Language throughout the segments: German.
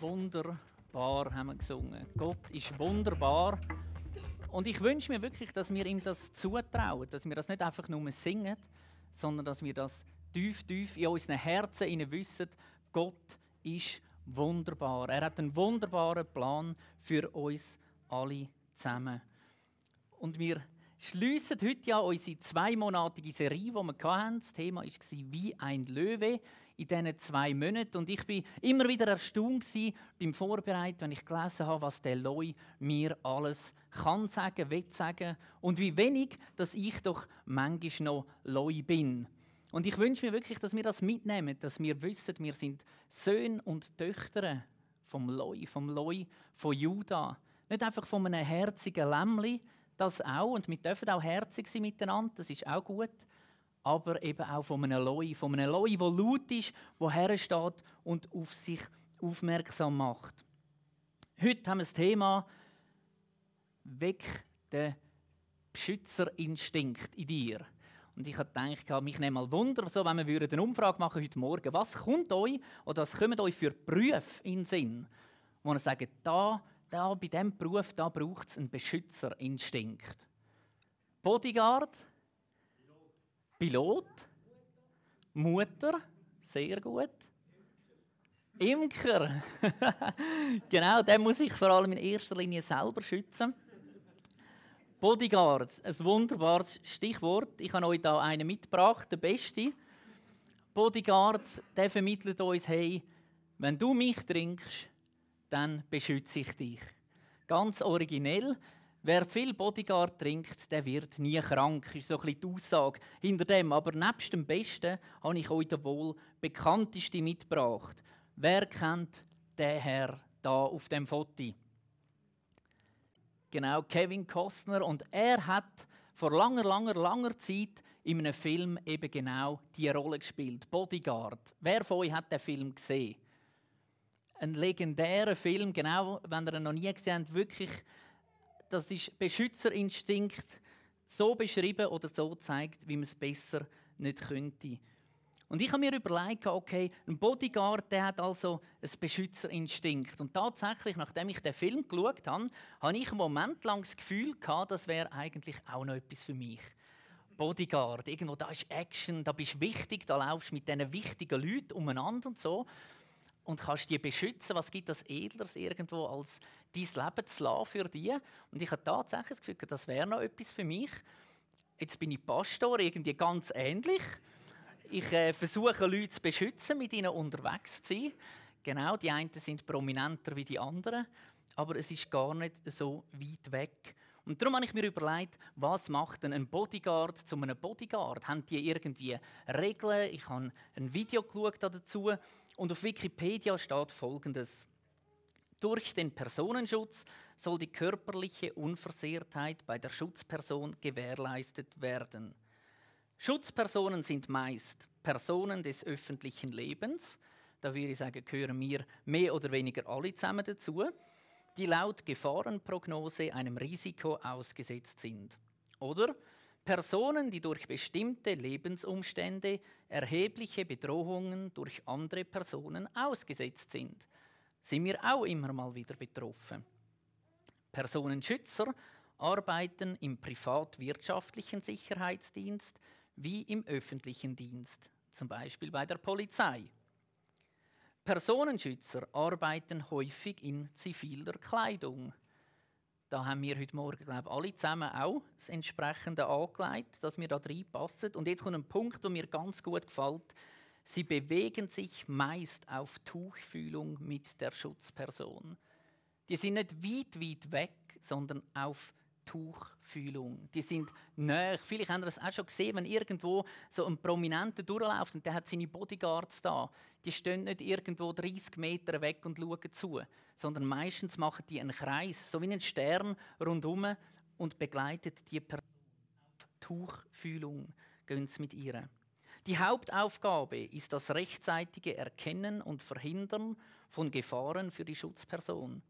Wunderbar haben wir gesungen. Gott ist wunderbar. Und ich wünsche mir wirklich, dass wir ihm das zutrauen, dass wir das nicht einfach nur singen, sondern dass wir das tief, tief in unseren Herzen wissen, Gott ist wunderbar. Er hat einen wunderbaren Plan für uns alle zusammen. Und wir schließen heute ja unsere zweimonatige Serie, die wir hatten. Das Thema war «Wie ein Löwe» in diesen zwei Monaten. Und ich war immer wieder erstaunt beim Vorbereiten, wenn ich gelesen habe, was der Loi mir alles kann sagen, will sagen und wie wenig, dass ich doch manchmal noch Loi bin. Und ich wünsche mir wirklich, dass wir das mitnehmen, dass wir wissen, wir sind Söhne und Töchter vom Loi, vom Loi von Juda. Nicht einfach von einem herzigen Lämmli, das auch. Und wir dürfen auch herzig sein miteinander, das ist auch gut aber eben auch von einem Loi, von einem Loi, der laut ist, der hersteht und auf sich aufmerksam macht. Heute haben wir das Thema «Weck den Beschützerinstinkt in dir». Und ich habe gedacht, mich nehme mal Wunder, so, wenn wir eine Umfrage machen heute Morgen, was kommt euch oder was kommen euch für Berufe in den Sinn, wo ihr sagt, da, da, bei diesem Beruf braucht es einen Beschützerinstinkt. Bodyguard, Pilot, Mutter, sehr gut. Imker, genau, den muss ich vor allem in erster Linie selber schützen. Bodyguard, ein wunderbares Stichwort. Ich habe euch da einen mitgebracht, der beste. Bodyguard, der vermittelt uns, hey, wenn du mich trinkst, dann beschütze ich dich. Ganz originell. Wer viel Bodyguard trinkt, der wird nie krank, ist so ein die Aussage hinter dem. Aber nebst dem Besten habe ich euch wohl bekannteste mitgebracht. Wer kennt den Herr da auf dem Foto? Genau, Kevin Costner. Und er hat vor langer, langer, langer Zeit in einem Film eben genau die Rolle gespielt. Bodyguard. Wer von euch hat den Film gesehen? Ein legendärer Film, genau, wenn ihr ihn noch nie gesehen habt, wirklich das ist Beschützerinstinkt so beschrieben oder so zeigt, wie man es besser nicht könnte. Und ich habe mir überlegt, okay, ein Bodyguard, der hat also ein Beschützerinstinkt. Und tatsächlich, nachdem ich den Film geschaut habe, habe ich einen Moment lang das Gefühl gehabt, das wäre eigentlich auch noch etwas für mich. Bodyguard, irgendwo da ist Action, da bist du wichtig, da laufst du mit diesen wichtigen Leuten umeinander und so und kannst die beschützen. Was gibt das Edleres irgendwo als dein Leben zu lassen für die? Und ich habe tatsächlich das Gefühl, das wäre noch etwas für mich. Jetzt bin ich Pastor, irgendwie ganz ähnlich. Ich äh, versuche Leute zu beschützen, mit ihnen unterwegs zu sein. Genau, die einen sind prominenter wie die anderen, aber es ist gar nicht so weit weg. Und darum habe ich mir überlegt, was macht denn ein Bodyguard zu einem Bodyguard? Haben die irgendwie Regeln? Ich habe ein Video dazu und auf Wikipedia steht Folgendes. Durch den Personenschutz soll die körperliche Unversehrtheit bei der Schutzperson gewährleistet werden. Schutzpersonen sind meist Personen des öffentlichen Lebens, da würde ich sagen, gehören wir mehr oder weniger alle zusammen dazu, die laut Gefahrenprognose einem Risiko ausgesetzt sind. Oder Personen, die durch bestimmte Lebensumstände erhebliche Bedrohungen durch andere Personen ausgesetzt sind, sind wir auch immer mal wieder betroffen. Personenschützer arbeiten im privatwirtschaftlichen Sicherheitsdienst wie im öffentlichen Dienst, zum Beispiel bei der Polizei. Personenschützer arbeiten häufig in ziviler Kleidung, da haben wir heute Morgen, glaube ich, alle zusammen auch das entsprechende angelegt, dass wir da reinpassen. Und jetzt kommt ein Punkt, der mir ganz gut gefällt. Sie bewegen sich meist auf Tuchfühlung mit der Schutzperson. Die sind nicht weit, weit weg, sondern auf Tuchfühlung. Die sind näher. Vielleicht haben Sie das auch schon gesehen, wenn irgendwo so ein Prominenter durchläuft und der hat seine Bodyguards da. Die stehen nicht irgendwo 30 Meter weg und schauen zu, sondern meistens machen die einen Kreis, so wie einen Stern rundum und begleitet die Person Tuchfühlung. Gehen Sie mit ihr. Die Hauptaufgabe ist das rechtzeitige Erkennen und Verhindern von Gefahren für die Schutzperson.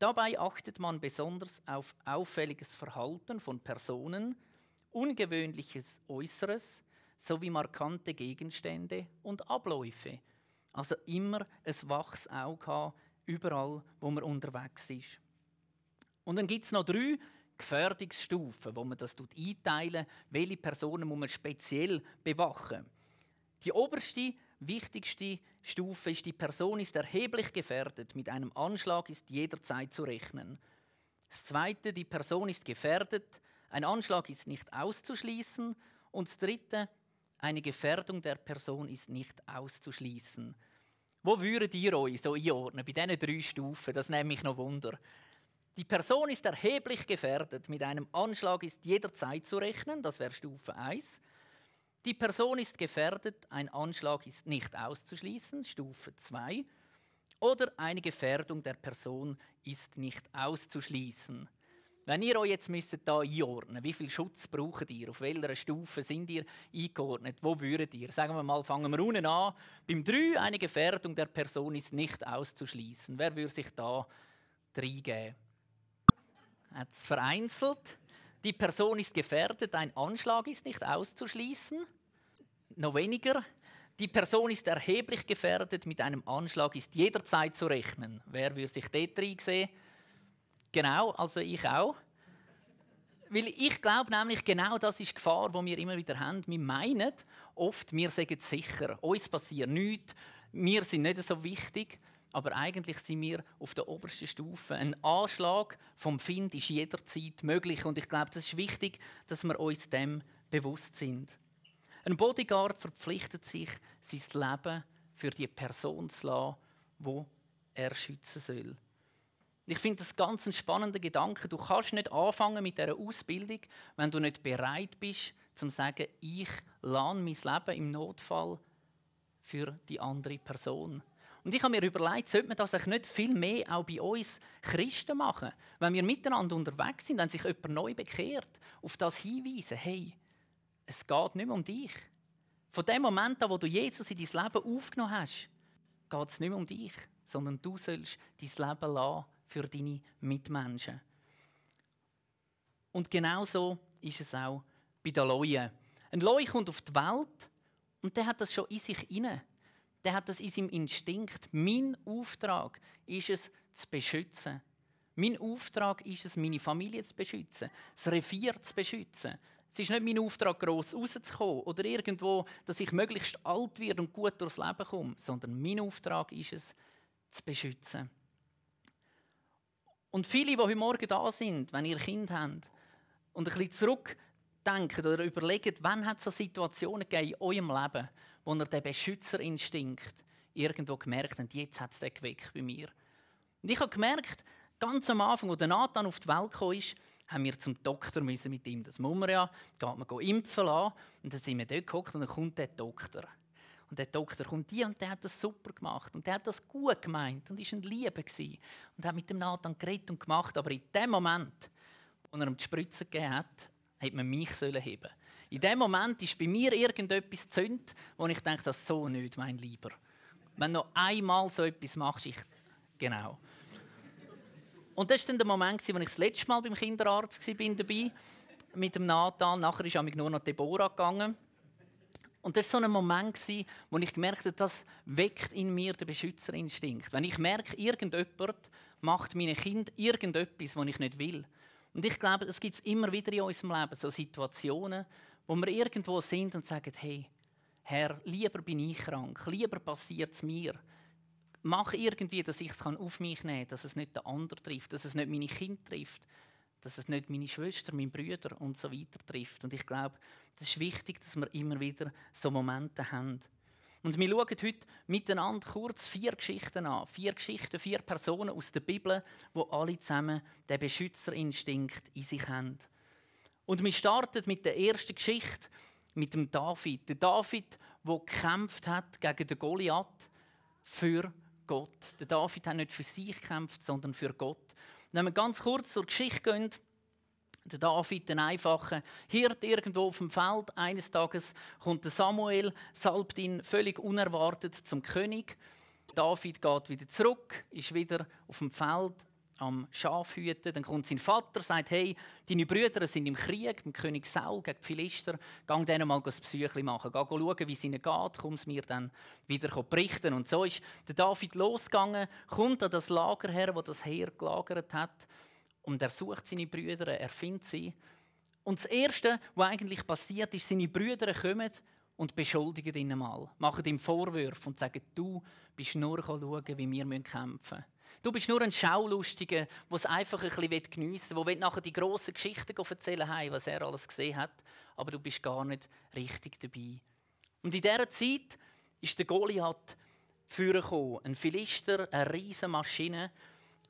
Dabei achtet man besonders auf auffälliges Verhalten von Personen, ungewöhnliches Äußeres sowie markante Gegenstände und Abläufe. Also immer ein waches Auge haben, überall, wo man unterwegs ist. Und dann gibt es noch drei Gefährdungsstufen, wo man das einteilen welche Personen muss man speziell bewachen. Die oberste, wichtigste Stufe ist, die Person ist erheblich gefährdet. Mit einem Anschlag ist jederzeit zu rechnen. Das zweite, die Person ist gefährdet. Ein Anschlag ist nicht auszuschließen. Und das dritte, eine Gefährdung der Person ist nicht auszuschließen. Wo würdet ihr euch so einordnen bei diesen drei Stufen? Das nimmt mich noch Wunder. Die Person ist erheblich gefährdet. Mit einem Anschlag ist jederzeit zu rechnen. Das wäre Stufe 1. Die Person ist gefährdet. Ein Anschlag ist nicht auszuschließen. Stufe 2. Oder eine Gefährdung der Person ist nicht auszuschließen. Wenn ihr euch jetzt müsstet da einordnen, wie viel Schutz braucht ihr? Auf welcher Stufe sind ihr eingeordnet? Wo würdet ihr? Sagen wir mal, fangen wir unten an. Beim 3 eine Gefährdung der Person ist nicht auszuschließen. Wer würde sich da reingeben? Hat es vereinzelt? Die Person ist gefährdet, ein Anschlag ist nicht auszuschließen. Noch weniger. Die Person ist erheblich gefährdet, mit einem Anschlag ist jederzeit zu rechnen. Wer würde sich dort sehen? Genau, also ich auch. Weil ich glaube nämlich, genau das ist die Gefahr, die wir immer wieder haben. Wir meinen oft, wir sagen sicher, uns passiert nichts, wir sind nicht so wichtig, aber eigentlich sind wir auf der obersten Stufe. Ein Anschlag vom Find ist jederzeit möglich und ich glaube, das ist wichtig, dass wir uns dem bewusst sind. Ein Bodyguard verpflichtet sich, sein Leben für die Person zu lassen, die er schützen soll. Ich finde das ganz ein spannender Gedanke. Du kannst nicht anfangen mit dieser Ausbildung, wenn du nicht bereit bist, zu sagen, ich lerne mein Leben im Notfall für die andere Person. Und ich habe mir überlegt, sollte man das nicht viel mehr auch bei uns Christen machen? Wenn wir miteinander unterwegs sind, wenn sich jemand neu bekehrt, auf das hinweisen, hey, es geht nicht mehr um dich. Von dem Moment an, wo du Jesus in dein Leben aufgenommen hast, geht es nicht mehr um dich, sondern du sollst dein Leben für deine Mitmenschen. Und genauso ist es auch bei den Leuen. Ein Leu kommt auf die Welt und der hat das schon in sich inne. Der hat das in seinem Instinkt. Mein Auftrag ist es, zu beschützen. Mein Auftrag ist es, meine Familie zu beschützen, das Revier zu beschützen, es ist nicht mein Auftrag, gross rauszukommen oder irgendwo, dass ich möglichst alt werde und gut durchs Leben komme, sondern mein Auftrag ist es, zu beschützen. Und viele, die heute Morgen da sind, wenn ihr Kind habt und ein bisschen zurückdenken oder überlegen, wann hat es so Situationen gegeben in eurem Leben, wo ihr den Beschützerinstinkt irgendwo gemerkt habt, jetzt hat es den geweckt bei mir. Und ich habe gemerkt, ganz am Anfang, als Nathan auf die Welt kam, haben wir zum Doktor müssen mit ihm. Das muss man ja. Geht man impfen lassen. Und dann sind wir dort geguckt und dann kommt der Doktor. Und der Doktor kommt die und der hat das super gemacht. Und der hat das gut gemeint und war ein Liebe. Gewesen. Und hat mit dem Nathan geredet und gemacht. Aber in dem Moment, wo er ihm die Spritze gegeben hat, hätte man mich heben In dem Moment ist bei mir irgendetwas gezündet, wo ich denke, das so nicht, mein Lieber. Wenn du noch einmal so etwas machst, ich... Genau. Und das war dann der Moment, wo ich das letzte Mal beim Kinderarzt war, dabei, mit dem Nathan. Nachher ist ich nur noch Deborah gegangen. Und das war so ein Moment, wo ich gemerkt habe, das weckt in mir den Beschützerinstinkt. Wenn ich merke, irgendjemand macht meinen Kind irgendetwas, was ich nicht will. Und ich glaube, es gibt immer wieder in unserem Leben so Situationen, wo wir irgendwo sind und sagen, hey, Herr, lieber bin ich krank, lieber passiert es mir mache irgendwie, dass ich es auf mich nehmen kann, dass es nicht der andere trifft, dass es nicht meine Kinder trifft, dass es nicht meine Schwester, meine Brüder und so weiter trifft. Und ich glaube, es ist wichtig, dass wir immer wieder so Momente haben. Und wir schauen heute miteinander kurz vier Geschichten an. Vier Geschichten, vier Personen aus der Bibel, wo alle zusammen den Beschützerinstinkt in sich haben. Und wir starten mit der ersten Geschichte, mit dem David. Der David, der gekämpft hat gegen den Goliath für Gott. Der David hat nicht für sich gekämpft, sondern für Gott. wenn wir ganz kurz zur Geschichte gehen, der David, ein einfacher Hirt irgendwo auf dem Feld. Eines Tages kommt der Samuel, salbt ihn völlig unerwartet zum König. David geht wieder zurück, ist wieder auf dem Feld, am Schafhüten. Dann kommt sein Vater, sagt, hey, deine Brüder sind im Krieg mit König Saul gegen die Philister. Geh denen mal ein Psyche machen. Geh schauen, wie es ihnen geht. Komm es mir dann wieder berichten. Und so ist der David losgegangen, kommt an das Lager her, wo das Heer gelagert hat. Und er sucht seine Brüder, er findet sie. Und das Erste, was eigentlich passiert, ist, seine Brüder kommen und beschuldigen ihn mal, machen ihm Vorwürfe und sagen, du bist nur schauen, wie wir kämpfen müssen. Du bist nur ein Schaulustiger, der es einfach ein bisschen geniessen will, der nachher die grossen Geschichten erzählen will, was er alles gesehen hat, aber du bist gar nicht richtig dabei. Und in dieser Zeit ist der Goliath vorgekommen, ein Philister, eine riesige Maschine,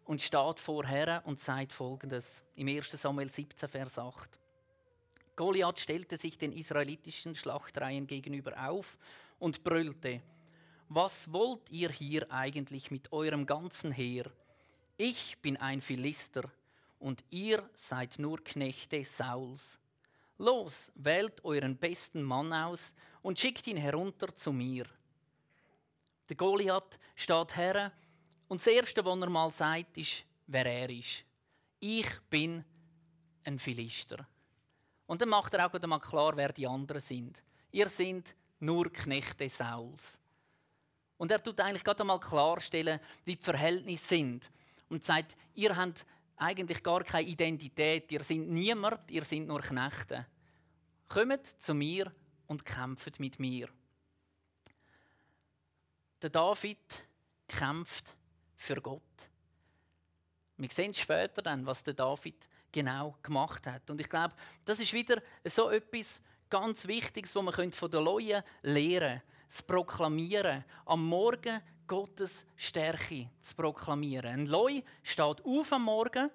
und steht vorher und sagt folgendes im 1. Samuel 17, Vers 8. Goliath stellte sich den israelitischen Schlachtreihen gegenüber auf und brüllte: Was wollt ihr hier eigentlich mit eurem ganzen Heer? Ich bin ein Philister und ihr seid nur Knechte Sauls. Los, wählt euren besten Mann aus und schickt ihn herunter zu mir. Der Goliath steht her und das Erste, was er mal sagt, ist, wer er ist. Ich bin ein Philister. Und dann macht er auch einmal klar, wer die anderen sind. Ihr seid nur Knechte Sauls. Und er tut eigentlich gerade einmal klarstellen, wie die Verhältnisse sind. Und sagt, ihr habt eigentlich gar keine Identität. Ihr seid niemand, ihr seid nur Knechte. Kommt zu mir und kämpft mit mir. Der David kämpft für Gott. Wir sehen später dann, was der David genau gemacht hat. Und ich glaube, das ist wieder so etwas ganz Wichtiges, was man von den Leuten lernen können. Das Proklamieren. Am Morgen Gottes Stärke zu proklamieren. Ein Loi steht auf am Morgen,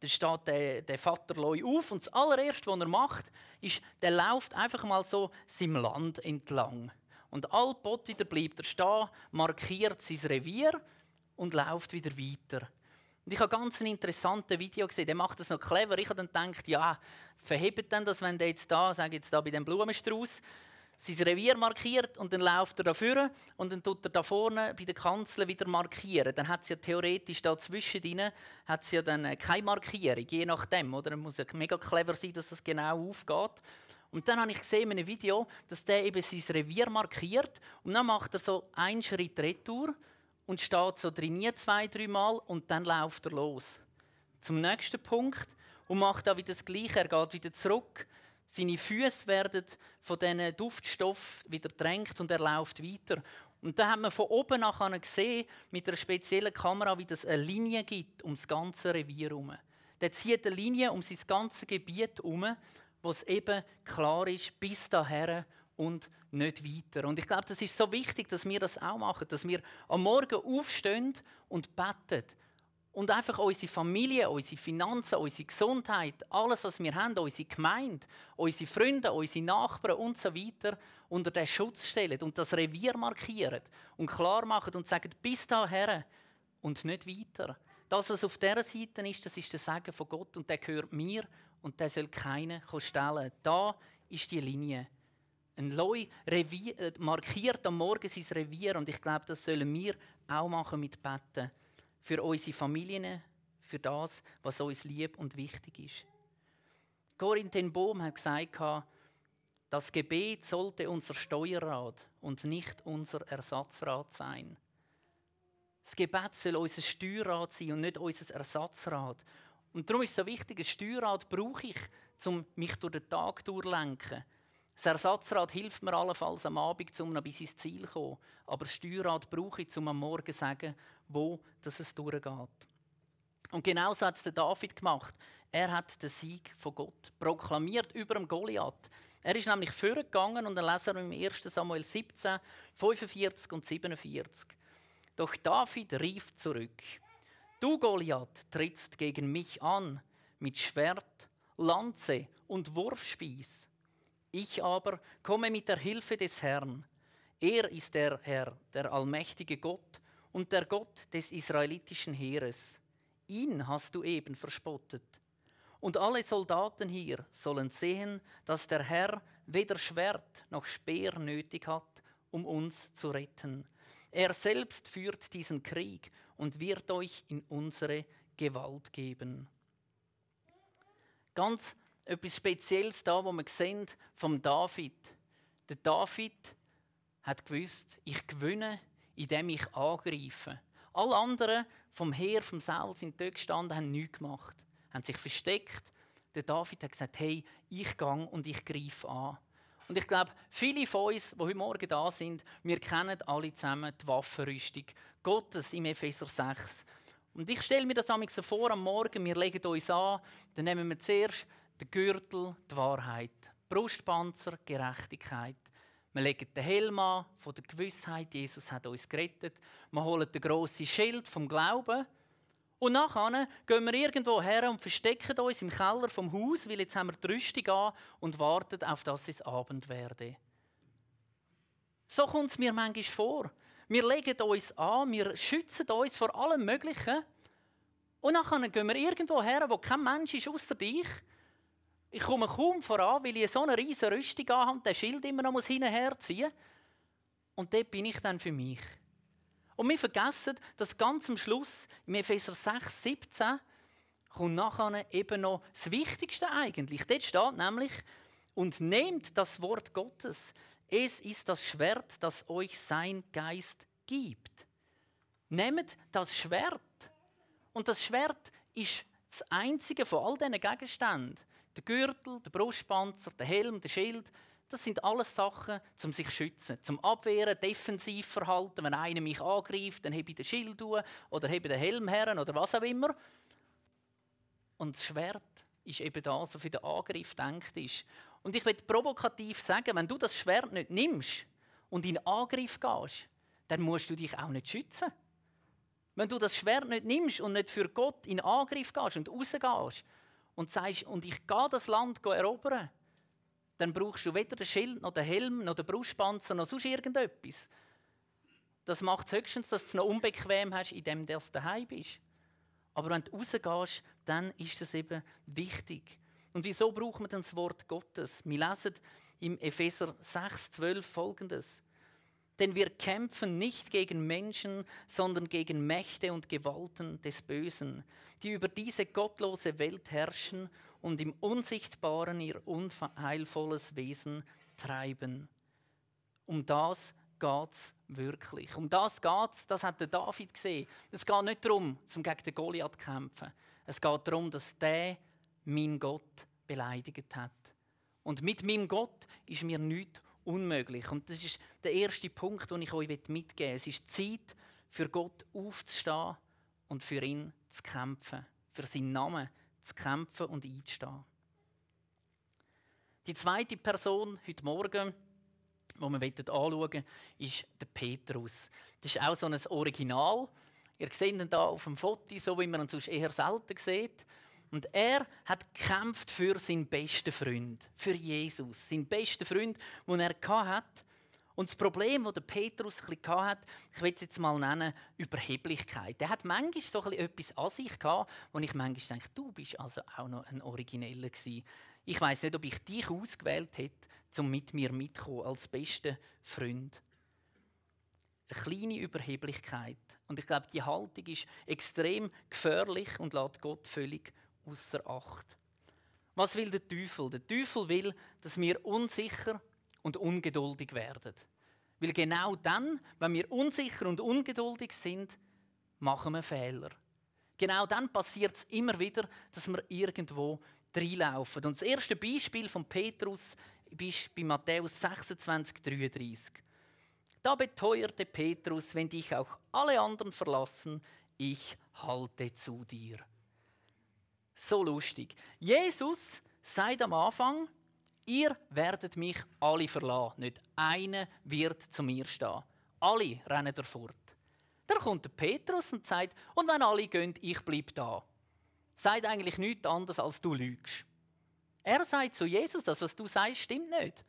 dann steht der, der Vater Loi auf und das allererste, was er macht, ist, der läuft einfach mal so seinem Land entlang. Und allbot wieder bleibt er stehen, markiert sein Revier und läuft wieder weiter. Und ich habe ganz ein interessantes Video gesehen, der macht das noch clever. Ich habe dann gedacht, ja, verhebt denn das, wenn der jetzt da, sage jetzt da bei dem Blumenstrauß, sein Revier markiert und dann läuft er da vorne und dann tut er da vorne bei der Kanzel wieder markieren. Dann hat es ja theoretisch da zwischendrin hat ja dann keine Markierung, je nachdem. Oder? Dann muss ja mega clever sein, dass das genau aufgeht. Und dann habe ich gesehen in einem Video, dass der eben sein Revier markiert und dann macht er so einen Schritt retour und steht so drin zwei, drei Mal und dann läuft er los. Zum nächsten Punkt und macht da wieder das Gleiche. Er geht wieder zurück. Seine Füße werden von diesen Duftstoffen wieder drängt und er läuft weiter. Und da hat man von oben nachher gesehen, mit einer speziellen Kamera, wie das eine Linie gibt um das ganze Revier herum. Der zieht eine Linie um sein ganzes Gebiet herum, wo es eben klar ist, bis daher und nicht weiter. Und ich glaube, das ist so wichtig, dass wir das auch machen, dass wir am Morgen aufstehen und beten und einfach unsere Familie, unsere Finanzen, unsere Gesundheit, alles, was wir haben, unsere Gemeinde, unsere Freunde, unsere Nachbarn und so weiter unter den Schutz stellen und das Revier markieren und klar machen und sagen, bis daher und nicht weiter. Das, was auf dieser Seite ist, das ist der Segen von Gott und der gehört mir und der soll keiner stellen. Da ist die Linie. Ein Revier, äh, markiert am Morgen sein Revier und ich glaube, das sollen wir auch machen mit Betten. Für unsere Familien, für das, was uns lieb und wichtig ist. Corinne ten Bohm hat gesagt, das Gebet sollte unser Steuerrad und nicht unser Ersatzrad sein. Das Gebet soll unser Steuerrad sein und nicht unser Ersatzrad. Und darum ist es so wichtig, ein Steuerrad brauche ich, um mich durch den Tag durchzulenken das Ersatzrad hilft mir allenfalls am Abend, um noch bis ins Ziel zu kommen. Aber das Steuerrad brauche ich, um am Morgen zu sagen, wo es durchgeht. Und genau so hat es David gemacht. Er hat den Sieg von Gott proklamiert über dem Goliath. Er ist nämlich vorgegangen und dann lesen wir im 1. Samuel 17, 45 und 47. Doch David rief zurück: Du Goliath trittst gegen mich an mit Schwert, Lanze und Wurfspieß. Ich aber komme mit der Hilfe des Herrn. Er ist der Herr, der allmächtige Gott und der Gott des israelitischen Heeres. Ihn hast du eben verspottet. Und alle Soldaten hier sollen sehen, dass der Herr weder Schwert noch Speer nötig hat, um uns zu retten. Er selbst führt diesen Krieg und wird euch in unsere Gewalt geben. Ganz etwas Spezielles da, wo wir sehen vom David. Der David hat gewusst, ich gewinne, indem ich angreife. Alle anderen vom Heer, vom Saul sind dort gestanden, haben nichts gemacht, haben sich versteckt. Der David hat gesagt, hey, ich gehe und ich greife an. Und ich glaube, viele von uns, die heute Morgen da sind, wir kennen alle zusammen die Waffenrüstung Gottes im Epheser 6. Und ich stelle mir das so vor, am Morgen, wir legen uns an, dann nehmen wir zuerst den Gürtel, die Wahrheit, Brustpanzer, Gerechtigkeit. Wir legen den Helm an von der Gewissheit, Jesus hat uns gerettet. Wir holen den grossen Schild vom Glauben und nachher gehen wir irgendwo her und verstecken uns im Keller vom Haus, weil jetzt haben wir die Rüstung an und warten auf das es Abend werde. So kommt es mir manchmal vor. Wir legen uns an, wir schützen uns vor allem Möglichen. Und nachher gehen wir irgendwo her, wo kein Mensch ist außer dich. Ich komme kaum voran, weil ich so eine riesige Rüstung habe und den Schild immer noch hinterher ziehen muss. Und dort bin ich dann für mich. Und wir vergessen, dass ganz am Schluss, im Epheser 6, 17, kommt nachher eben noch das Wichtigste eigentlich. Dort steht nämlich, und nehmt das Wort Gottes. Es ist das Schwert, das euch sein Geist gibt. Nehmt das Schwert. Und das Schwert ist das einzige von all diesen Gegenständen. Der Gürtel, der Brustpanzer, der Helm, der Schild, das sind alles Sachen, um sich zu schützen, zum Abwehren, defensiv verhalten. Wenn einer mich angreift, dann habe ich den Schild oder habe den Helm her oder was auch immer. Und das Schwert ist eben das, was für den Angriff denkt ist. Und ich will provokativ sagen, wenn du das Schwert nicht nimmst und in Angriff gehst, dann musst du dich auch nicht schützen. Wenn du das Schwert nicht nimmst und nicht für Gott in Angriff gehst und rausgehst und sagst, und ich gehe das Land erobern, dann brauchst du weder den Schild, noch den Helm, noch den Brustpanzer, noch sonst irgendetwas. Das macht es höchstens, dass du es noch unbequem hast, indem du daheim bist. Aber wenn du rausgehst, dann ist es eben wichtig. Und wieso braucht man das Wort Gottes? Wir lesen im Epheser 6, 12 folgendes. Denn wir kämpfen nicht gegen Menschen, sondern gegen Mächte und Gewalten des Bösen, die über diese gottlose Welt herrschen und im Unsichtbaren ihr unheilvolles Wesen treiben. Um das geht es wirklich. Um das geht es, das hat der David gesehen. Es geht nicht darum, zum gegen den Goliath zu kämpfen. Es geht darum, dass der mein Gott beleidigt hat. Und mit meinem Gott ist mir nichts unmöglich. Und das ist der erste Punkt, den ich euch mitgeben möchte. Es ist Zeit, für Gott aufzustehen und für ihn zu kämpfen. Für seinen Namen zu kämpfen und einzustehen. Die zweite Person heute Morgen, die wir anschauen wollen, ist der Petrus. Das ist auch so ein Original. Ihr seht ihn hier auf dem Foto, so wie man ihn sonst eher selten sieht. Und er hat gekämpft für seinen besten Freund, für Jesus, seinen besten Freund, den er hatte. Und das Problem, das Petrus hatte, ich will es jetzt mal nennen, Überheblichkeit. Er hat manchmal so etwas an sich gehabt, wo ich manchmal denke, du bist also auch noch ein Origineller gewesen. Ich weiß nicht, ob ich dich ausgewählt hätte, um mit mir mitzukommen als bester Freund. Eine kleine Überheblichkeit. Und ich glaube, die Haltung ist extrem gefährlich und lässt Gott völlig außer Acht. Was will der Teufel? Der Teufel will, dass wir unsicher und ungeduldig werden. Weil genau dann, wenn wir unsicher und ungeduldig sind, machen wir Fehler. Genau dann passiert es immer wieder, dass wir irgendwo reinlaufen. Und das erste Beispiel von Petrus ist bei Matthäus 26, 33. Da beteuerte Petrus, wenn dich auch alle anderen verlassen, ich halte zu dir. So lustig. Jesus sagt am Anfang, Ihr werdet mich alle verlassen. Nicht einer wird zu mir stehen. Alle rennen davor. Dann kommt der Petrus und sagt, und wenn alle gehen, ich bleibe da. Sagt eigentlich nichts anderes, als du lügst. Er sagt zu Jesus, das, was du sagst, stimmt nicht.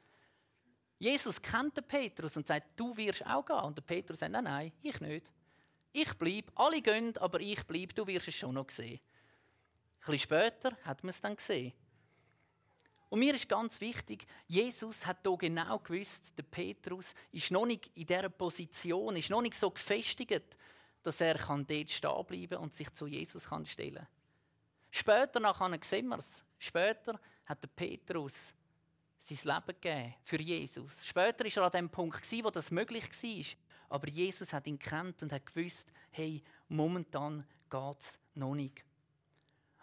Jesus kennt den Petrus und sagt, du wirst auch gehen. Und der Petrus sagt, nein, nein, ich nicht. Ich bleibe, alle gehen, aber ich bleibe, du wirst es schon noch sehen. Bisschen später hat man es dann gesehen. Und mir ist ganz wichtig, Jesus hat hier genau gewusst, der Petrus ist noch nicht in dieser Position, ist noch nicht so gefestigt, dass er dort stehen bleiben und sich zu Jesus kann stellen kann. Später nachher sehen wir es. Später hat der Petrus sein Leben gegeben für Jesus. Später war er an dem Punkt, wo das möglich war. Aber Jesus hat ihn kennt und hat gewusst, hey, momentan geht es noch nicht.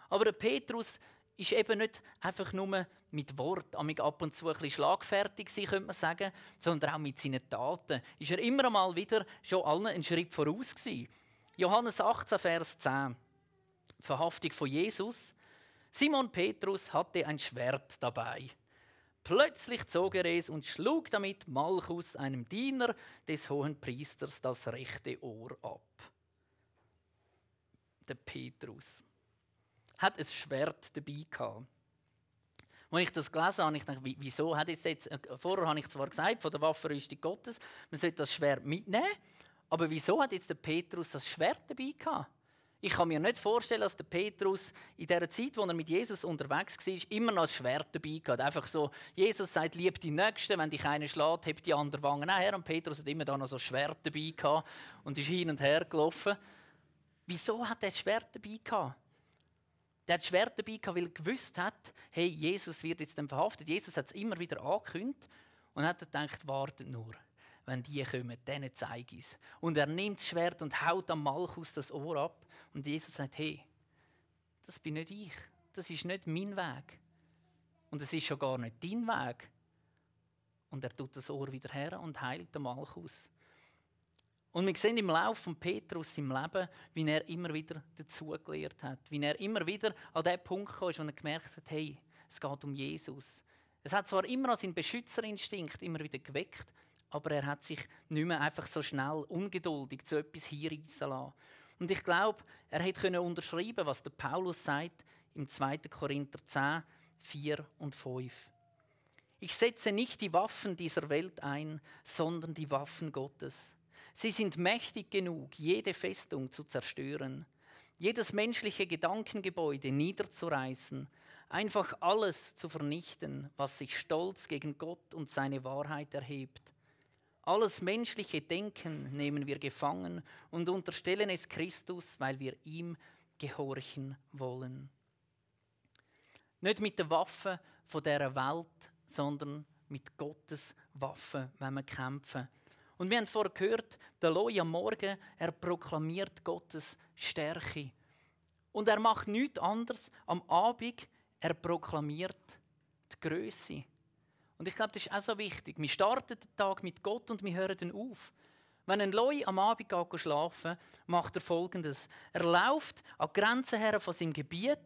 Aber der Petrus ist eben nicht einfach nur mit Wort, ab und zu ein bisschen schlagfertig sein, könnte man sagen, sondern auch mit seinen Taten. Ist er immer einmal wieder schon allen einen Schritt voraus gewesen. Johannes 18, Vers 10. Verhaftung von Jesus. Simon Petrus hatte ein Schwert dabei. Plötzlich zog er es und schlug damit Malchus, einem Diener des hohen Priesters, das rechte Ohr ab. Der Petrus hat ein Schwert dabei gehabt. Als ich das gelesen habe, ich dachte, wieso hat es jetzt, äh, vorher habe ich zwar gesagt, von der Waffenrüstung Gottes, man sollte das Schwert mitnehmen, aber wieso hat jetzt der Petrus das Schwert dabei gehabt? Ich kann mir nicht vorstellen, dass der Petrus in der Zeit, wo er mit Jesus unterwegs war, immer noch ein Schwert dabei hatte. Einfach so, Jesus sagt, lieb die Nächsten, wenn dich einer schlägt, hebt die andere Wange nachher. Und Petrus hat immer da noch so ein Schwert dabei gehabt und ist hin und her gelaufen. Wieso hat er das Schwert dabei gehabt? Der hat das Schwert dabei gehabt, weil er gewusst hat, hey, Jesus wird jetzt dann verhaftet. Jesus hat es immer wieder angekündigt und hat gedacht, wartet nur wenn die kommen, denen zeige ich es. Und er nimmt das Schwert und haut am Malchus das Ohr ab. Und Jesus sagt, hey, das bin nicht ich. Das ist nicht mein Weg. Und es ist schon gar nicht dein Weg. Und er tut das Ohr wieder her und heilt den Malchus. Und wir sehen im Lauf von Petrus im Leben, wie er immer wieder dazugelernt hat. Wie er immer wieder an den Punkt kam, wo er gemerkt hat, hey, es geht um Jesus. Es hat zwar immer noch seinen Beschützerinstinkt immer wieder geweckt, aber er hat sich nicht mehr einfach so schnell ungeduldig zu etwas hinreißen lassen. Und ich glaube, er hätte unterschreiben was der Paulus sagt im 2. Korinther 10, 4 und 5. Ich setze nicht die Waffen dieser Welt ein, sondern die Waffen Gottes. Sie sind mächtig genug, jede Festung zu zerstören, jedes menschliche Gedankengebäude niederzureißen, einfach alles zu vernichten, was sich stolz gegen Gott und seine Wahrheit erhebt. Alles menschliche Denken nehmen wir gefangen und unterstellen es Christus, weil wir ihm gehorchen wollen. Nicht mit der Waffe von dieser Welt, sondern mit Gottes Waffe, wenn wir kämpfen. Und wir haben vorher gehört, der Loi am Morgen, er proklamiert Gottes Stärke. Und er macht nichts anderes am Abend, er proklamiert die Größe. Und ich glaube, das ist auch so wichtig. Wir starten den Tag mit Gott und wir hören dann auf. Wenn ein Loi am Abend geht schlafen, macht er folgendes. Er läuft an Grenzen her von seinem Gebiet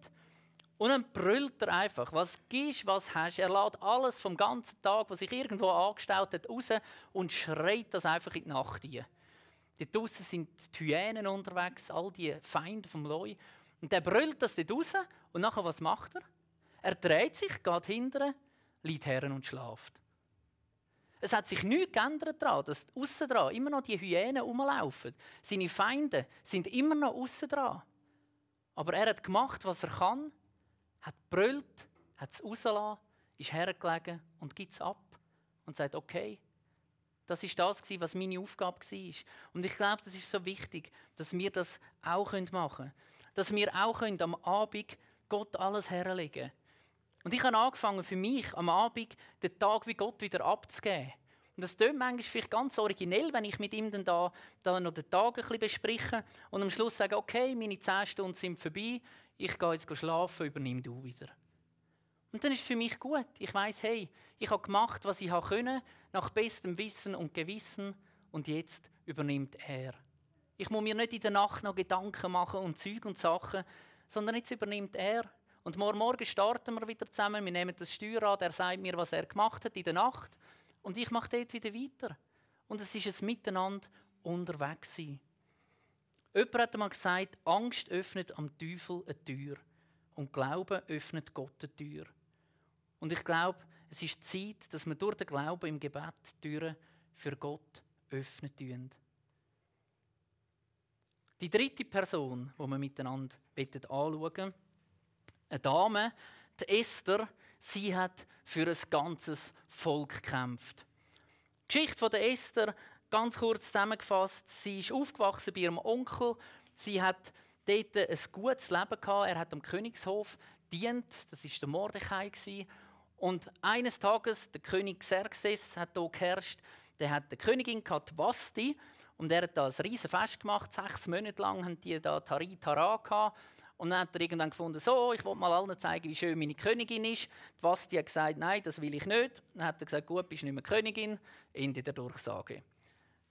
und dann brüllt er einfach, was gibst, was hast. Er lädt alles vom ganzen Tag, was sich irgendwo angestaut hat, raus und schreit das einfach in die Nacht hinein. Dort draußen sind die Hyänen unterwegs, all die Feinde vom Loi. Und der brüllt das dort raus und nachher, was macht er? Er dreht sich, geht hinterher liegt her und schlaft. Es hat sich nichts geändert daran, dass außen dran immer noch die Hyänen rumlaufen. Seine Feinde sind immer noch außen dran. Aber er hat gemacht, was er kann, hat brüllt, hat es rausgelassen, ist hergelegen und gibt es ab und sagt, okay, das ist das, was meine Aufgabe war. Und ich glaube, das ist so wichtig, dass wir das auch machen können. Dass wir auch am Abend Gott alles herlegen können. Und ich habe angefangen, für mich am Abend den Tag wie Gott wieder abzugeben. Und das klingt manchmal vielleicht ganz originell, wenn ich mit ihm dann da, da noch den Tag ein bisschen bespreche und am Schluss sage, okay, meine zehn Stunden sind vorbei, ich gehe jetzt schlafen, übernimm du wieder. Und dann ist es für mich gut. Ich weiß, hey, ich habe gemacht, was ich können, nach bestem Wissen und Gewissen und jetzt übernimmt er. Ich muss mir nicht in der Nacht noch Gedanken machen und Zeug und Sachen, sondern jetzt übernimmt er. Und morgen Morgen starten wir wieder zusammen. Wir nehmen das Steuerrad, er sagt mir, was er gemacht hat in der Nacht. Und ich mache dort wieder weiter. Und es ist ein Miteinander unterwegs sein. Jemand hat einmal gesagt, Angst öffnet am Teufel eine Tür. Und Glauben öffnet Gott eine Tür. Und ich glaube, es ist Zeit, dass wir durch den Glauben im Gebet Türen für Gott öffnen Die dritte Person, die wir miteinander anschauen wollen, eine Dame, die Esther, sie hat für ein ganzes Volk gekämpft. Die Geschichte von der Esther, ganz kurz zusammengefasst, sie ist aufgewachsen bei ihrem Onkel. Sie hat dort ein gutes Leben gehabt. Er hat am Königshof dient. Das ist der Mordechai Und eines Tages der König Xerxes hat hier geherrscht. Der hat eine Königin gehabt, Vasti, und er hat da ein riesen Fest gemacht. Sechs Monate lang haben die da Tari Tara gehabt. Und dann hat er irgendwann gefunden, so, ich wollte mal allen zeigen, wie schön meine Königin ist. Vasti hat gesagt, nein, das will ich nicht. Dann hat er gesagt, gut, bist nicht mehr Königin. Ende der Durchsage.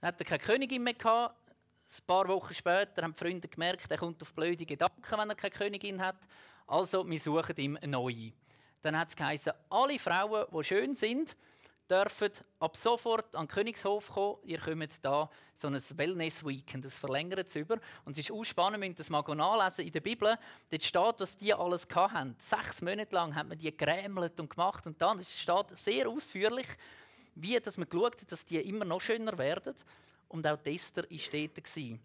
Dann hat er keine Königin mehr gehabt. Ein paar Wochen später haben die Freunde gemerkt, er kommt auf blöde Gedanken, wenn er keine Königin hat. Also, wir suchen ihm eine neue. Dann hat es geheißen, alle Frauen, die schön sind, dürfen ab sofort an den Königshof kommen. Ihr kommt da so ein Wellness-Weekend, das verlängert es über. Und es ist auch spannend, ihr das mal nachlesen in der Bibel. Dort steht, was die alles hatten. Sechs Monate lang hat man die gerämelt und gemacht. Und dann steht sehr ausführlich, wie dass man geschaut hat, dass die immer noch schöner werden. Und auch Tester war dort.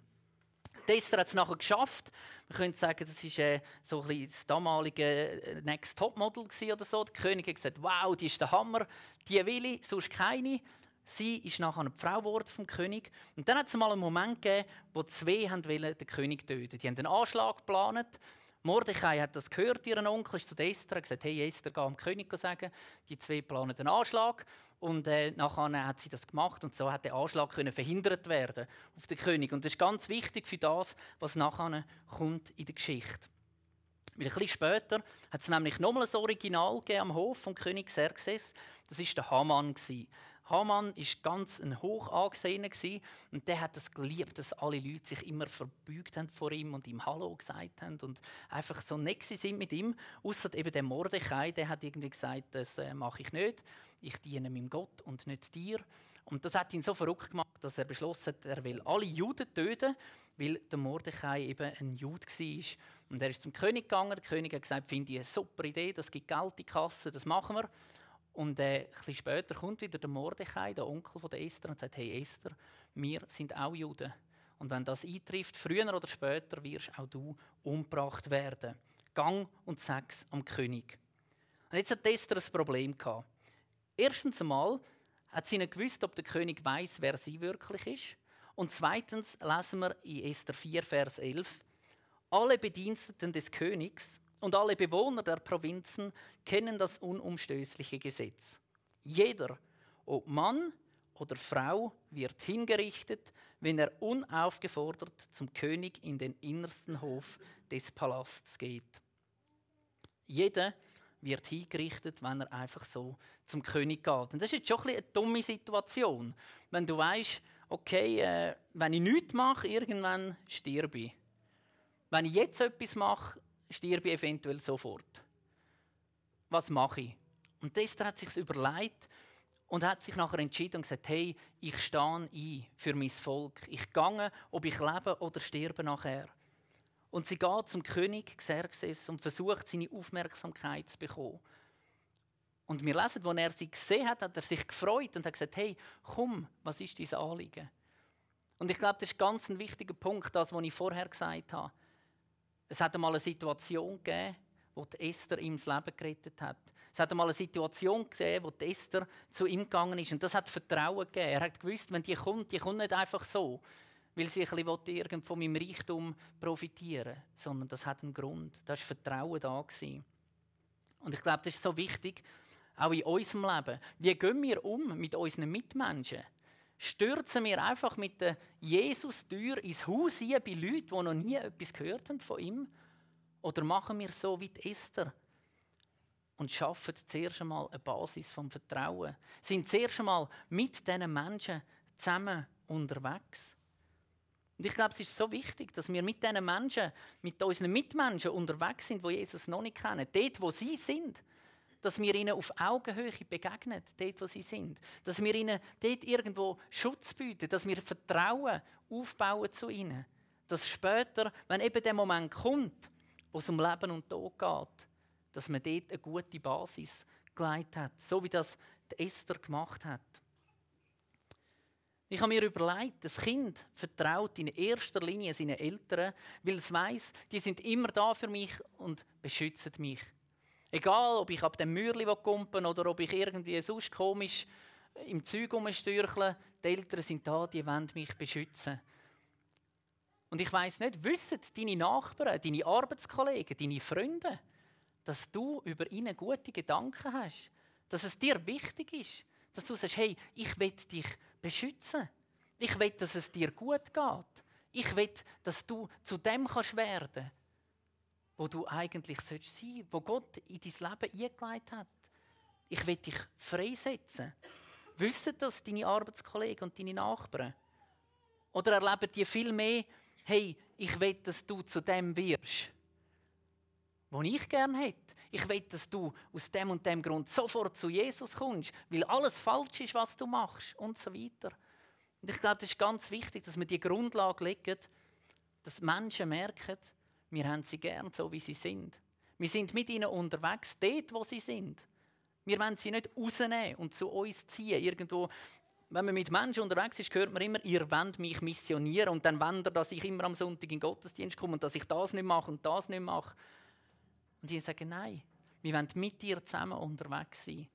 Tester hat es nachher geschafft. Man könnte sagen, das war äh, so das damalige äh, Next Top Model oder so. Der König hat gesagt, wow, die ist der Hammer, die will ich, sonst keine. Sie ist nachher eine Frau geworden vom König. Und dann hat es mal einen Moment gegeben, wo zwei wollen, den König töten. Die haben einen Anschlag geplant. Mordechai hat das gehört, ihren Onkel ist zu Esther, und gesagt, hey Esther, geh am König sagen, die zwei planen einen Anschlag. Und äh, nachher hat sie das gemacht und so hat der Anschlag können verhindert werden auf den König. Und das ist ganz wichtig für das, was nachher kommt in der Geschichte. Weil ein bisschen später hat es nämlich nochmal ein Original am Hof vom König Xerxes. Das ist der Haman Haman ist ganz ein hoch angesehener und der hat es geliebt, dass alle Leute sich immer verbeugt haben vor ihm und ihm Hallo gesagt haben und einfach so nett sind mit ihm. Außer eben der Mordechai, der hat irgendwie gesagt, das äh, mache ich nicht ich diene meinem Gott und nicht dir. Und das hat ihn so verrückt gemacht, dass er beschlossen hat, er will alle Juden töten, weil der Mordechai eben ein Jude war. Und er ist zum König gegangen. Der König hat gesagt, finde ich eine super Idee, das gibt Geld in die Kasse, das machen wir. Und äh, ein bisschen später kommt wieder der Mordechai, der Onkel von der Esther, und sagt, hey Esther, wir sind auch Juden. Und wenn das eintrifft, früher oder später wirst auch du umgebracht werden. Gang und sag's am König. Und jetzt hat Esther ein Problem gehabt. Erstens einmal hat sie nicht gewusst, ob der König weiß, wer sie wirklich ist. Und zweitens lesen wir in Esther 4, Vers 11, alle Bediensteten des Königs und alle Bewohner der Provinzen kennen das unumstößliche Gesetz. Jeder, ob Mann oder Frau, wird hingerichtet, wenn er unaufgefordert zum König in den innersten Hof des Palasts geht. Jeder, wird hingerichtet, wenn er einfach so zum König geht. Und das ist jetzt schon ein eine dumme Situation. Wenn du weißt, okay, äh, wenn ich nichts mache, irgendwann sterbe ich. Wenn ich jetzt etwas mache, sterbe ich eventuell sofort. Was mache ich? Und Esther hat sich überlegt und hat sich nachher entschieden und gesagt, hey, ich stehe ein für mein Volk. Ich gehe, ob ich lebe oder sterbe nachher. Und sie geht zum König Xerxes und versucht, seine Aufmerksamkeit zu bekommen. Und wir lesen, als er sie gesehen hat, hat er sich gefreut und hat gesagt, hey, komm, was ist dein Anliegen? Und ich glaube, das ist ganz ein wichtiger Punkt, das, was ich vorher gesagt habe. Es hat einmal eine Situation gegeben, wo die Esther ihm das Leben gerettet hat. Es hat einmal eine Situation gegeben, wo die Esther zu ihm gegangen ist. Und das hat Vertrauen gegeben. Er hat gewusst, wenn die kommt, die kommt nicht einfach so weil sie ein bisschen von meinem Reichtum profitieren sondern das hat einen Grund. Da war Vertrauen da. Gewesen. Und ich glaube, das ist so wichtig, auch in unserem Leben. Wie gehen wir um mit unseren Mitmenschen? Stürzen wir einfach mit der Jesus-Tür ins Haus ein bei Leuten, die noch nie etwas gehört haben von ihm? Oder machen wir so wie die Esther und schaffen zuerst einmal eine Basis vom Vertrauen? Sind zuerst einmal mit diesen Menschen zusammen unterwegs? Und ich glaube, es ist so wichtig, dass wir mit diesen Menschen, mit unseren Mitmenschen unterwegs sind, die Jesus noch nicht kennen. Dort, wo sie sind. Dass wir ihnen auf Augenhöhe begegnen, dort, wo sie sind. Dass wir ihnen dort irgendwo Schutz bieten, dass wir Vertrauen aufbauen zu ihnen. Dass später, wenn eben der Moment kommt, wo es um Leben und Tod geht, dass man dort eine gute Basis geleitet hat. So wie das Esther gemacht hat. Ich habe mir überlegt, das Kind vertraut in erster Linie seinen Eltern, weil es weiß, die sind immer da für mich und beschützen mich. Egal, ob ich ab dem Mürli kumpen oder ob ich irgendwie sonst komisch im Zeug rumstürcheln, die Eltern sind da, die wollen mich beschützen. Und ich weiß nicht, wissen deine Nachbarn, deine Arbeitskollegen, deine Freunde, dass du über ihnen gute Gedanken hast, dass es dir wichtig ist, dass du sagst, hey, ich will dich beschützen. Ich will, dass es dir gut geht. Ich will, dass du zu dem kannst werden, wo du eigentlich sein sollst wo Gott in dein Leben eingeleitet hat. Ich will dich freisetzen. Wissen das deine Arbeitskollegen und deine Nachbarn? Oder erleben die viel mehr, hey, ich will, dass du zu dem wirst, wo ich gerne hätte. Ich will, dass du aus dem und dem Grund sofort zu Jesus kommst, weil alles falsch ist, was du machst und so weiter. Und ich glaube, das ist ganz wichtig, dass wir die Grundlage legen, dass Menschen merken, wir haben sie gern so, wie sie sind. Wir sind mit ihnen unterwegs, dort, wo sie sind. Wir wollen sie nicht rausnehmen und zu uns ziehen. Irgendwo, wenn man mit Menschen unterwegs ist, hört man immer, ihr wollt mich missionieren und dann wollt ihr, dass ich immer am Sonntag in den Gottesdienst komme und dass ich das nicht mache und das nicht mache. Und die sagen, nein, wir wollen mit dir zusammen unterwegs sein.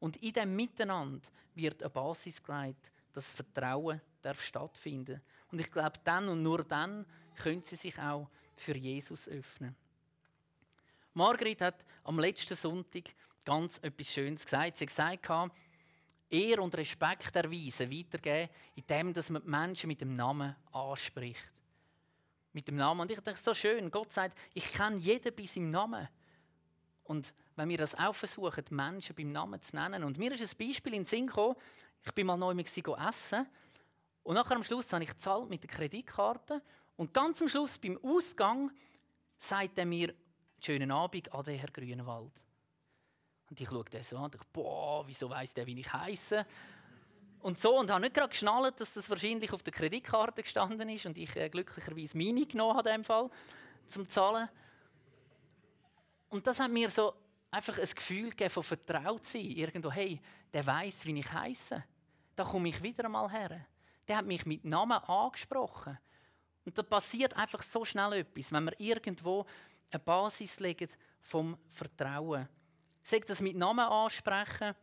Und in dem Miteinander wird eine Basis gelegt, dass Vertrauen darf stattfinden Und ich glaube, dann und nur dann können sie sich auch für Jesus öffnen. Margret hat am letzten Sonntag ganz etwas Schönes gesagt. Sie hat gesagt, Ehr und Respekt erweisen, weitergeben, indem dass man die Menschen mit dem Namen anspricht. Mit dem Namen. Und ich denke, so schön. Gott sagt, ich kenne jeden bei seinem Namen. Und wenn wir das auch versuchen, Menschen beim Namen zu nennen. Und mir ist ein Beispiel in den Sinn gekommen. Ich bin mal neu mit essen. Und nachher am Schluss habe ich gezahlt mit der Kreditkarte. Und ganz am Schluss, beim Ausgang, sagt er mir, schönen Abend, Ade, Herr Grünewald. Und ich schaue den so an und denke, boah, wieso weiss der, wie ich heiße? Und so, und habe nicht gerade geschnallt, dass das wahrscheinlich auf der Kreditkarte gestanden ist und ich äh, glücklicherweise meine genommen habe, in Fall, zum Zahlen. Und das hat mir so einfach ein Gefühl gegeben von vertraut sein. Irgendwo, hey, der weiß, wie ich heiße. Da komme ich wieder einmal her. Der hat mich mit Namen angesprochen. Und da passiert einfach so schnell etwas, wenn wir irgendwo eine Basis legen vom Vertrauen. Sagt das mit Namen ansprechen.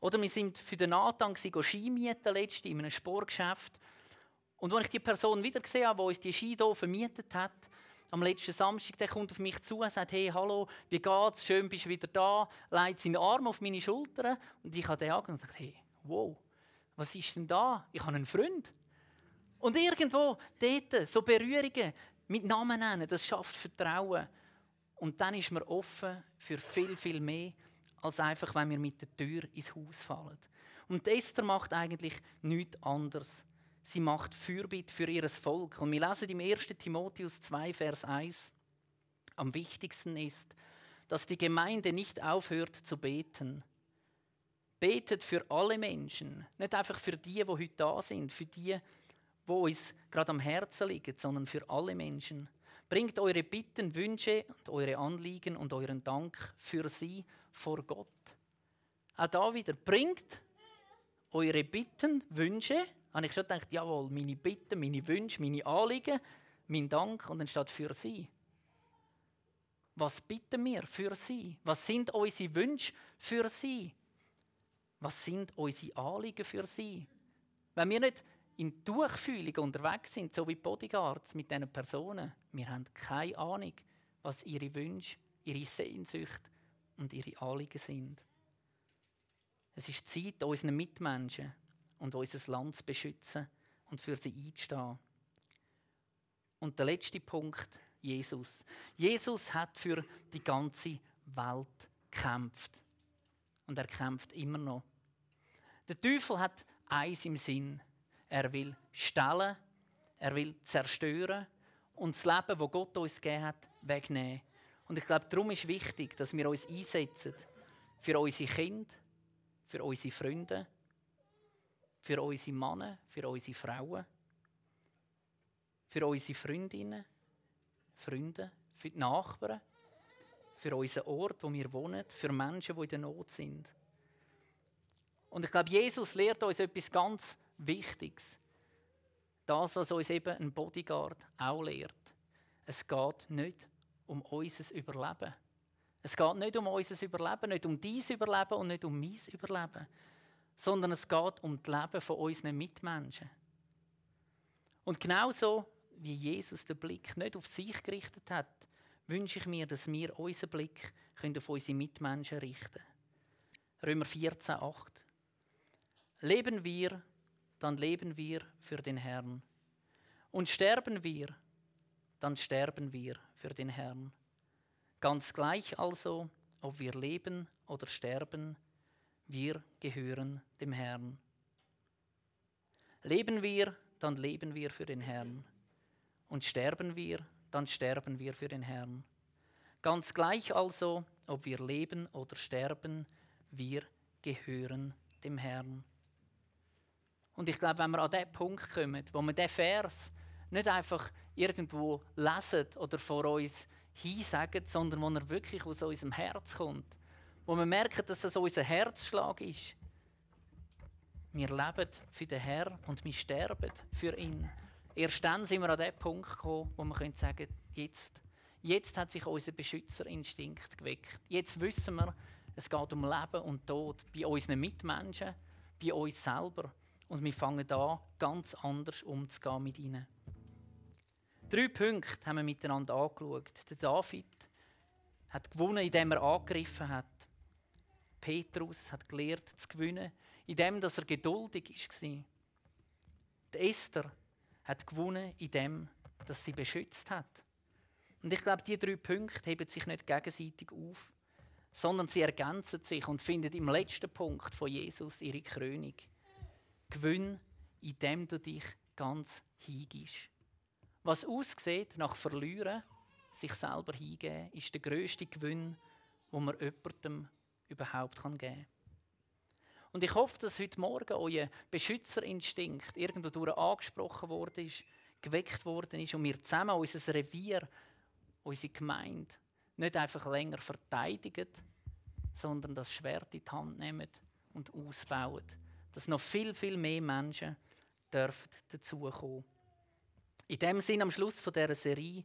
Oder wir sind für den Nathan Ski mieten letzte in einem Sportgeschäft. Und als ich die Person wieder gesehen habe, die uns die Ski hier vermietet hat, am letzten Samstag, der kommt auf mich zu und sagt, hey, hallo, wie geht's? Schön, bist du wieder da. Legt seinen Arm auf meine Schulter. Und ich habe den angeschaut und gesagt, hey, wow, was ist denn da? Ich habe einen Freund. Und irgendwo dort, so Berührungen mit Namen nennen, das schafft Vertrauen. Und dann ist man offen für viel, viel mehr, als einfach, wenn wir mit der Tür ins Haus fallen. Und Esther macht eigentlich nichts anderes sie macht Fürbitte für ihr Volk. Und wir lesen im 1. Timotheus 2, Vers 1, am wichtigsten ist, dass die Gemeinde nicht aufhört zu beten. Betet für alle Menschen, nicht einfach für die, die heute da sind, für die, wo uns gerade am Herzen liegen, sondern für alle Menschen. Bringt eure Bitten, Wünsche und eure Anliegen und euren Dank für sie vor Gott. Auch da wieder, bringt eure Bitten, Wünsche habe ich schon gedacht, jawohl, meine Bitten, meine Wünsche, meine Anliegen, mein Dank und dann steht für sie. Was bitten wir für sie? Was sind unsere Wünsche für sie? Was sind unsere Anliegen für sie? Wenn wir nicht in Durchfühlung unterwegs sind, so wie Bodyguards mit diesen Personen, wir haben keine Ahnung, was ihre Wünsche, ihre Sehnsucht und ihre Anliegen sind. Es ist Zeit, unseren Mitmenschen und unser Land zu beschützen und für sie einzustehen. Und der letzte Punkt, Jesus. Jesus hat für die ganze Welt gekämpft. Und er kämpft immer noch. Der Teufel hat eins im Sinn. Er will stellen, er will zerstören und das Leben, das Gott uns gegeben hat, wegnehmen. Und ich glaube, darum ist wichtig, dass wir uns einsetzen für unsere Kinder, für unsere Freunde, für unsere Männer, für unsere Frauen, für unsere Freundinnen, Freunde, für die Nachbarn, für unseren Ort, wo wir wohnen, für Menschen, die in der Not sind. Und ich glaube, Jesus lehrt uns etwas ganz Wichtiges. Das, was uns eben ein Bodyguard auch lehrt. Es geht nicht um unser Überleben. Es geht nicht um unser Überleben, nicht um dein Überleben und nicht um mein Überleben, sondern es geht um das Leben von unseren Mitmenschen. Und genauso wie Jesus den Blick nicht auf sich gerichtet hat, wünsche ich mir, dass wir unseren Blick auf unsere Mitmenschen richten können. Römer 14, 8. Leben wir, dann leben wir für den Herrn. Und sterben wir, dann sterben wir für den Herrn. Ganz gleich also, ob wir leben oder sterben, wir gehören dem Herrn. Leben wir, dann leben wir für den Herrn. Und sterben wir, dann sterben wir für den Herrn. Ganz gleich also, ob wir leben oder sterben, wir gehören dem Herrn. Und ich glaube, wenn wir an den Punkt kommen, wo wir diesen Vers nicht einfach irgendwo lesen oder vor uns hinsagen, sondern wo er wirklich aus unserem Herz kommt, wo wir merken, dass das unser Herzschlag ist. Wir leben für den Herrn und wir sterben für ihn. Erst dann sind wir an den Punkt gekommen, wo wir sagen können, jetzt, jetzt hat sich unser Beschützerinstinkt geweckt. Jetzt wissen wir, es geht um Leben und Tod bei unseren Mitmenschen, bei uns selber. Und wir fangen an, ganz anders umzugehen mit ihnen. Drei Punkte haben wir miteinander angeschaut. Der David hat gewonnen, indem er angegriffen hat. Petrus hat gelernt zu gewinnen, indem er geduldig war. Die Esther hat gewonnen, indem sie beschützt hat. Und ich glaube, diese drei Punkte heben sich nicht gegenseitig auf, sondern sie ergänzen sich und finden im letzten Punkt von Jesus ihre Krönung. Gewinn, indem du dich ganz hingibst. Was aussieht nach Verlieren, sich selber hingeben, ist der größte Gewinn, den man jemandem überhaupt geben kann. Und ich hoffe, dass heute Morgen euer Beschützerinstinkt irgendwo angesprochen worden ist, geweckt worden ist und wir zusammen unser Revier, unsere Gemeinde nicht einfach länger verteidigen, sondern das Schwert in die Hand nehmen und ausbauen. Dass noch viel, viel mehr Menschen dürfen dazukommen. In dem Sinn am Schluss dieser Serie,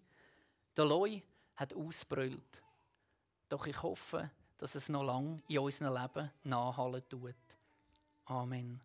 der Loi hat ausbrüllt. Doch ich hoffe, dass es noch lange in unserem Leben nachhallen tut. Amen.